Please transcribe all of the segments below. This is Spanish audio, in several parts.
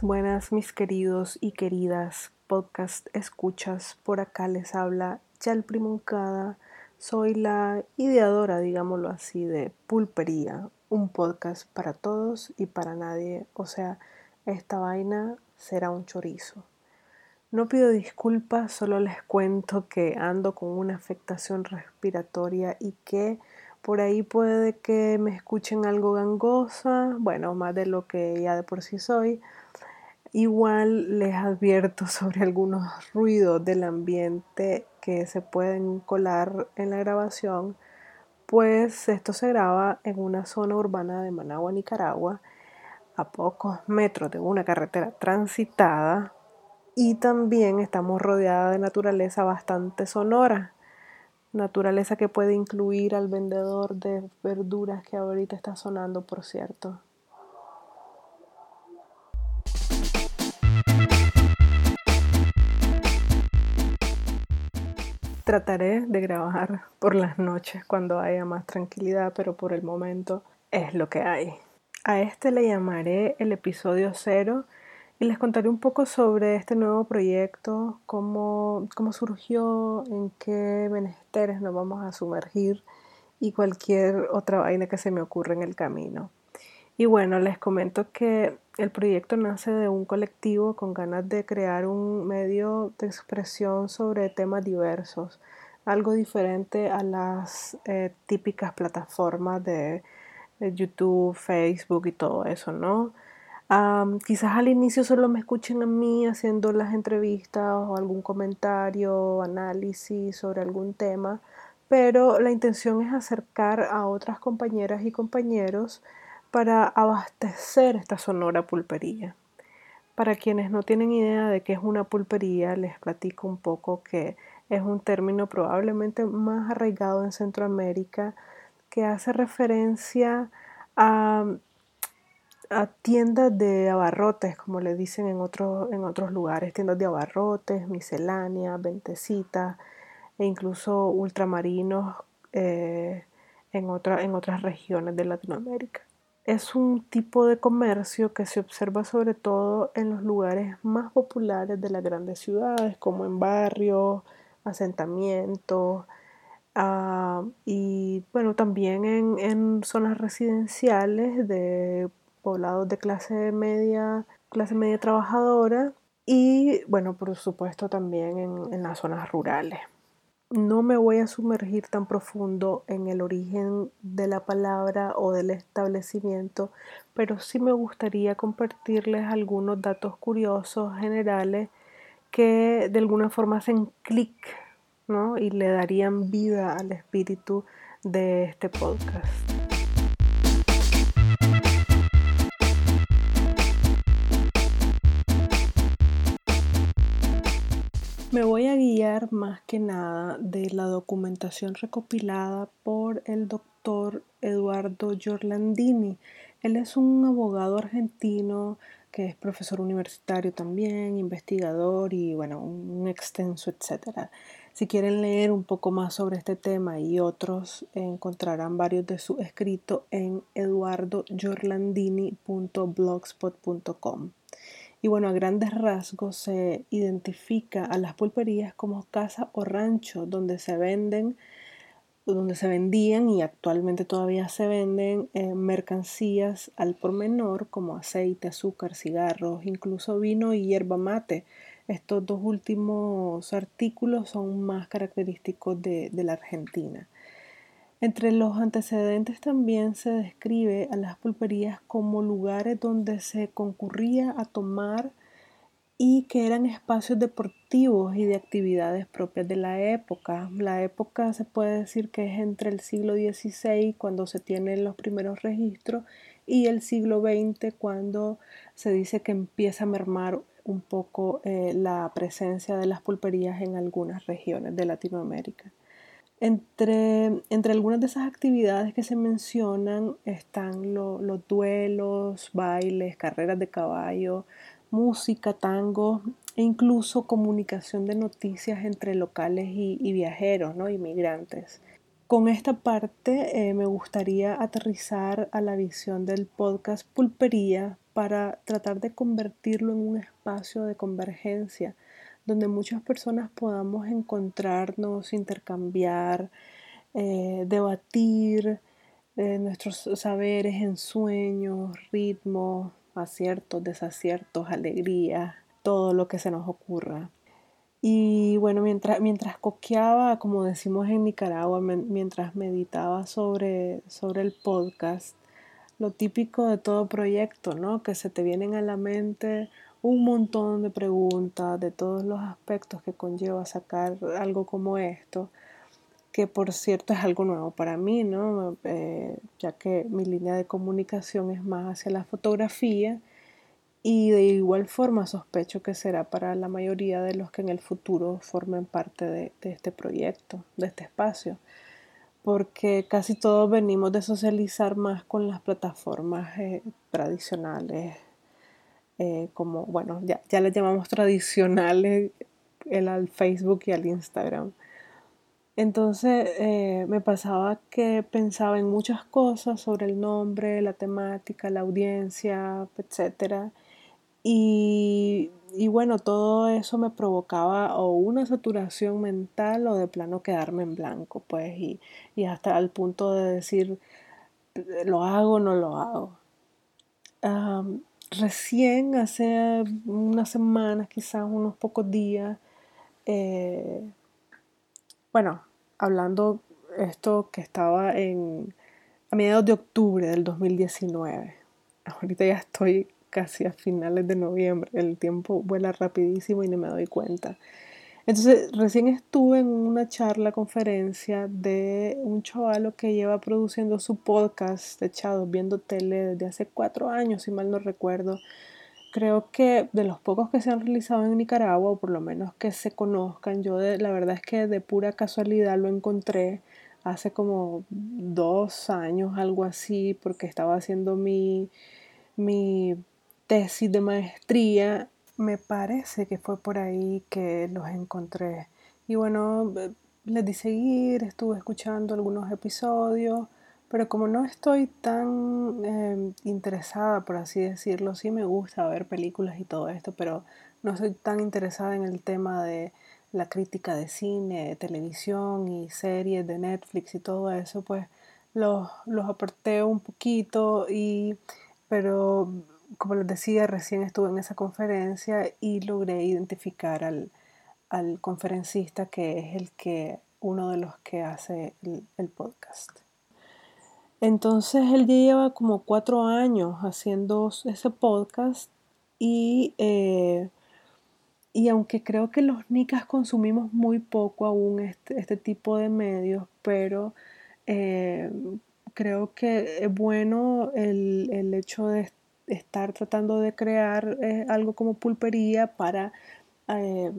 Buenas, mis queridos y queridas podcast escuchas. Por acá les habla Chalpri Moncada. Soy la ideadora, digámoslo así, de Pulpería, un podcast para todos y para nadie. O sea, esta vaina será un chorizo. No pido disculpas, solo les cuento que ando con una afectación respiratoria y que por ahí puede que me escuchen algo gangosa, bueno, más de lo que ya de por sí soy. Igual les advierto sobre algunos ruidos del ambiente que se pueden colar en la grabación, pues esto se graba en una zona urbana de Managua, Nicaragua, a pocos metros de una carretera transitada y también estamos rodeadas de naturaleza bastante sonora naturaleza que puede incluir al vendedor de verduras que ahorita está sonando, por cierto. Trataré de grabar por las noches cuando haya más tranquilidad, pero por el momento es lo que hay. A este le llamaré el episodio cero y les contaré un poco sobre este nuevo proyecto, cómo, cómo surgió, en qué menesteres nos vamos a sumergir y cualquier otra vaina que se me ocurra en el camino. Y bueno, les comento que el proyecto nace de un colectivo con ganas de crear un medio de expresión sobre temas diversos, algo diferente a las eh, típicas plataformas de, YouTube, Facebook y todo eso, ¿no? quizás al inicio solo me escuchen a mí haciendo las entrevistas o algún comentario, análisis sobre algún tema, pero la intención es acercar a otras compañeras y compañeros para abastecer esta sonora pulpería. Para quienes no tienen idea de qué es una pulpería, les platico un poco que es un término probablemente más arraigado en Centroamérica que hace referencia a tiendas de abarrotes, como le dicen en, en otros lugares, tiendas de abarrotes, misceláneas, ventecitas e incluso ultramarinos eh, en, en otras regiones de Latinoamérica. Es un tipo de comercio que se observa sobre todo en los lugares más populares de las grandes ciudades, como en barrios, asentamientos, ah, y bueno, también en, en, zonas residenciales de poblados de clase media, clase media trabajadora y bueno, por supuesto también en, en las zonas rurales. No me voy a sumergir tan profundo en el origen de la palabra o del establecimiento, pero sí me gustaría compartirles algunos datos curiosos generales que de alguna forma hacen clic ¿no? y le darían vida al espíritu de este podcast. Me voy a guiar más que nada de la documentación recopilada por el doctor Eduardo Giorlandini. Él es un abogado argentino que es profesor universitario también, investigador y bueno, un extenso etcétera. Si quieren leer un poco más sobre este tema y otros, encontrarán varios de sus escritos en eduardoggiorlandini.blogspot.com. Y bueno, a grandes rasgos se identifica a las pulperías como casa o rancho donde se venden, donde se vendían y actualmente todavía se venden eh, mercancías al por menor como aceite, azúcar, cigarros, incluso vino y hierba mate. Estos dos últimos artículos son más característicos de la Argentina. Entre los antecedentes también se describe a las pulperías como lugares donde se concurría a tomar y que eran espacios deportivos y de actividades propias de la época. La época se puede decir que es entre el siglo XVI, cuando se tienen los primeros registros, y el siglo XX, cuando se dice que empieza a mermar un poco eh, la presencia de las pulperías en algunas regiones de Latinoamérica. Entre, entre algunas de esas actividades que se mencionan están los duelos, bailes, carreras de caballo, música, tango e incluso comunicación de noticias entre locales y, viajeros, ¿no? inmigrantes. Con esta parte eh, me gustaría aterrizar a la visión del podcast Pulpería para tratar de convertirlo en un espacio de convergencia donde muchas personas podamos encontrarnos, intercambiar, eh, debatir eh, nuestros saberes en sueños, ritmos, aciertos, desaciertos, alegrías, todo lo que se nos ocurra. Y bueno, mientras, mientras coqueaba, como decimos en Nicaragua, mientras meditaba sobre, sobre el podcast, lo típico de todo proyecto, ¿no? Que se te vienen a la mente un montón de preguntas de todos los aspectos que conlleva sacar algo como esto, que por cierto es algo nuevo para mí, ¿no? Eh, ya que mi línea de comunicación es más hacia la fotografía y de igual forma sospecho que será para la mayoría de los que en el futuro formen parte de, este proyecto, de este espacio, porque casi todos venimos de socializar más con las plataformas eh, tradicionales, eh, como, bueno, ya, ya le llamamos tradicionales el al Facebook y al Instagram. Entonces eh, me pasaba que pensaba en muchas cosas sobre el nombre, la temática, la audiencia, etc. Y, y, bueno, todo eso me provocaba o una saturación mental o de plano quedarme en blanco, pues, y, y hasta el punto de decir, lo hago o no lo hago recién, hace unas semanas, quizás unos pocos días, eh, bueno, hablando esto que estaba en a mediados de octubre del 2019. Ahorita ya estoy casi a finales de noviembre, el tiempo vuela rapidísimo y no me doy cuenta. Entonces, recién estuve en una charla, conferencia de un chavalo que lleva produciendo su podcast de Chados, viendo tele desde hace cuatro años, si mal no recuerdo. Creo que de los pocos que se han realizado en Nicaragua, o por lo menos que se conozcan, yo de, la verdad es que de pura casualidad lo encontré hace como dos años, algo así, porque estaba haciendo mi, mi tesis de maestría me parece que fue por ahí que los encontré. Y bueno, les di seguir, estuve escuchando algunos episodios, pero como no estoy tan em, interesada, por así decirlo, sí me gusta ver películas y todo esto, pero no soy tan interesada en el tema de la crítica de cine, de televisión y series de Netflix y todo eso, pues los, los aparté un poquito y pero como les decía, recién estuve en esa conferencia y logré identificar al, conferencista que es el que, uno de los que hace el, podcast. Entonces él ya lleva como cuatro años haciendo ese podcast y, eh, y aunque creo que los nicas consumimos muy poco aún este, este tipo de medios, pero eh, creo que es bueno el, el hecho de estar tratando de crear eh, algo como pulpería para eh,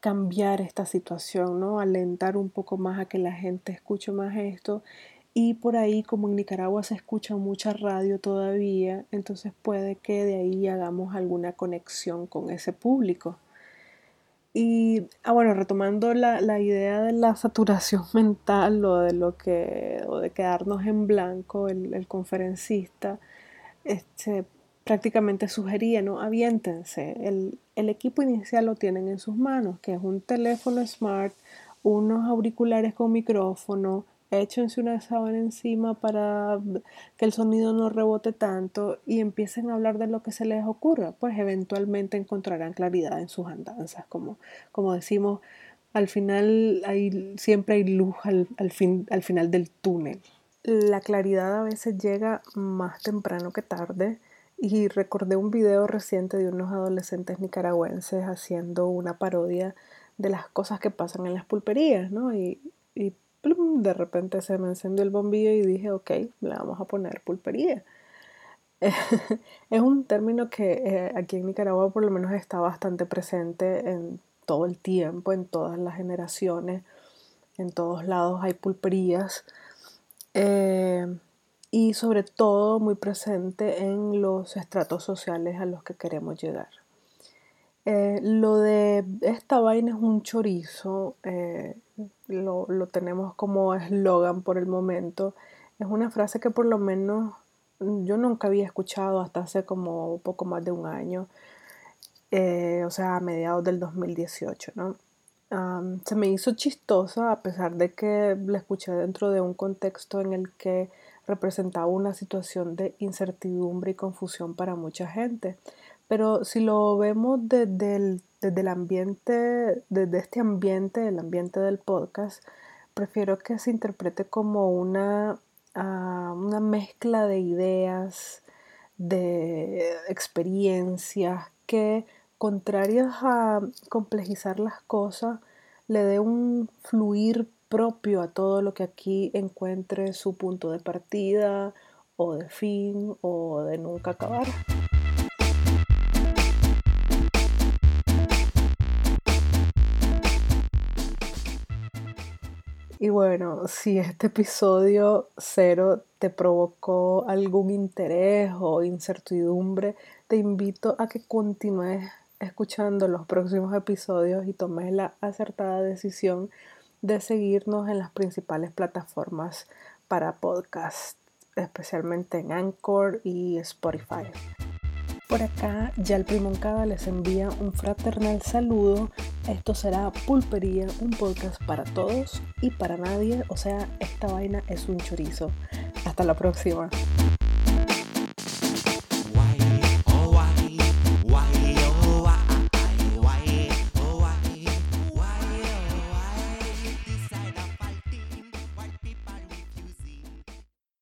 cambiar esta situación, ¿no? Alentar un poco más a que la gente escuche más esto. Y por ahí, como en Nicaragua se escucha mucha radio todavía, entonces puede que de ahí hagamos alguna conexión con ese público. Y, ah, bueno, retomando la, la, idea de la saturación mental o de lo que, o de quedarnos en blanco, el, el conferencista, este, prácticamente sugería, ¿no? Aviéntense. El, el equipo inicial lo tienen en sus manos, que es un teléfono smart, unos auriculares con micrófono, échense una sábana encima para que el sonido no rebote tanto y empiecen a hablar de lo que se les ocurra, pues eventualmente encontrarán claridad en sus andanzas, como, como decimos, al final siempre hay luz al, al, fin, al final del túnel. La claridad a veces llega más temprano que tarde y recordé un video reciente de unos adolescentes nicaragüenses haciendo una parodia de las cosas que pasan en las pulperías, ¿no? Y, y de repente se me encendió el bombillo y dije, ok, le vamos a poner pulpería. es un término que eh, aquí en Nicaragua por lo menos está bastante presente en todo el tiempo, en todas las generaciones, en todos lados hay pulperías. Eh, y sobre todo muy presente en los estratos sociales a los que queremos llegar. Eh, lo de esta vaina es un chorizo, eh, lo, lo, tenemos como eslogan por el momento. Es una frase que por lo menos yo nunca había escuchado hasta hace como poco más de un año, eh, o sea, a mediados del 2018, ¿no? Se me hizo chistosa a pesar de que la escuché dentro de un contexto en el que representaba una situación de incertidumbre y confusión para mucha gente. Pero si lo vemos desde el, desde el ambiente, desde este ambiente, el ambiente del podcast, prefiero que se interprete como una, ah, una mezcla de ideas, de experiencias que, contrarias a complejizar las cosas, le dé un fluir propio a todo lo que aquí encuentre su punto de partida o de fin o de nunca acabar. Y bueno, si este episodio cero te provocó algún interés o incertidumbre, te invito a que continúes escuchando los próximos episodios y tomes la acertada decisión de seguirnos en las principales plataformas para podcast, especialmente en Anchor y Spotify. Por acá, ya el Primoncada les envía un fraternal saludo. Esto será Pulpería, un podcast para todos y para nadie. O sea, esta vaina es un chorizo. Hasta la próxima.